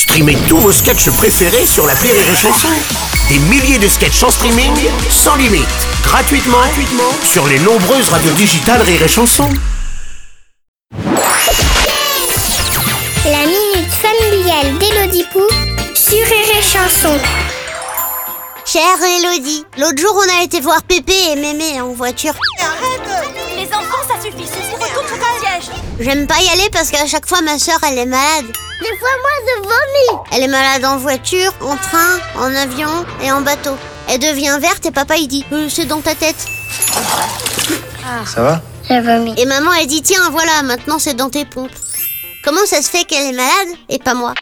Streamez tous vos sketchs préférés sur la Rire et Chanson. Des milliers de sketchs en streaming, sans limite, gratuitement, gratuitement sur les nombreuses radios digitales Rire et Chanson. La minute familiale d'Élodie Pou sur Rire et Chanson. Chère Elodie, l'autre jour on a été voir Pépé et Mémé en voiture. Les enfants, ça suffit, Suzy, retourne sur ton siège J'aime pas y aller parce qu'à chaque fois ma soeur elle est malade. Des fois, moi, je vomis. Elle est malade en voiture, en train, en avion et en bateau. Elle devient verte et papa il dit Euh, c'est dans ta tête. Ça va? J'ai vomi. Et maman elle dit tiens voilà maintenant c'est dans tes pompes. Comment ça se fait qu'elle est malade et pas moi?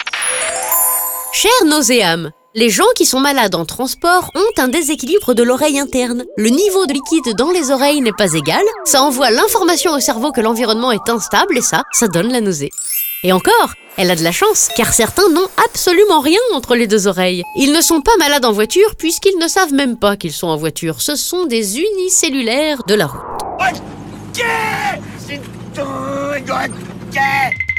Cher nauséam, les gens qui sont malades en transport ont un déséquilibre de l'oreille interne. Le niveau de liquide dans les oreilles n'est pas égal, ça envoie l'information au cerveau que l'environnement est instable et ça, ça donne la nausée. Et encore, elle a de la chance, car certains n'ont absolument rien entre les deux oreilles. Ils ne sont pas malades en voiture puisqu'ils ne savent même pas qu'ils sont en voiture. Ce sont des unicellulaires de la route.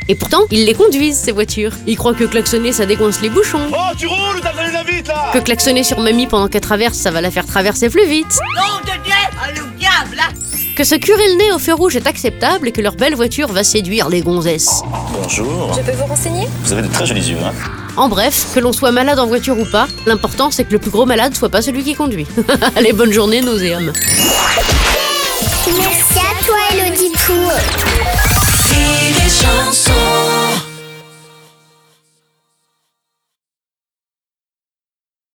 Et pourtant, ils les conduisent, ces voitures. Ils croient que klaxonner, ça décoince les bouchons. Oh, tu roules ou t'as donné la vite là Que klaxonner sur mamie pendant qu'elle traverse, ça va la faire traverser plus vite. Que se curer le nez au feu rouge est acceptable et que leur belle voiture va séduire les gonzesses. Bonjour. Je peux vous renseigner? Vous avez de très jolis yeux, hein En bref, que l'on soit malade en voiture ou pas, l'important c'est que le plus gros malade soit pas celui qui conduit. Allez, bonne journée, nauséam. Merci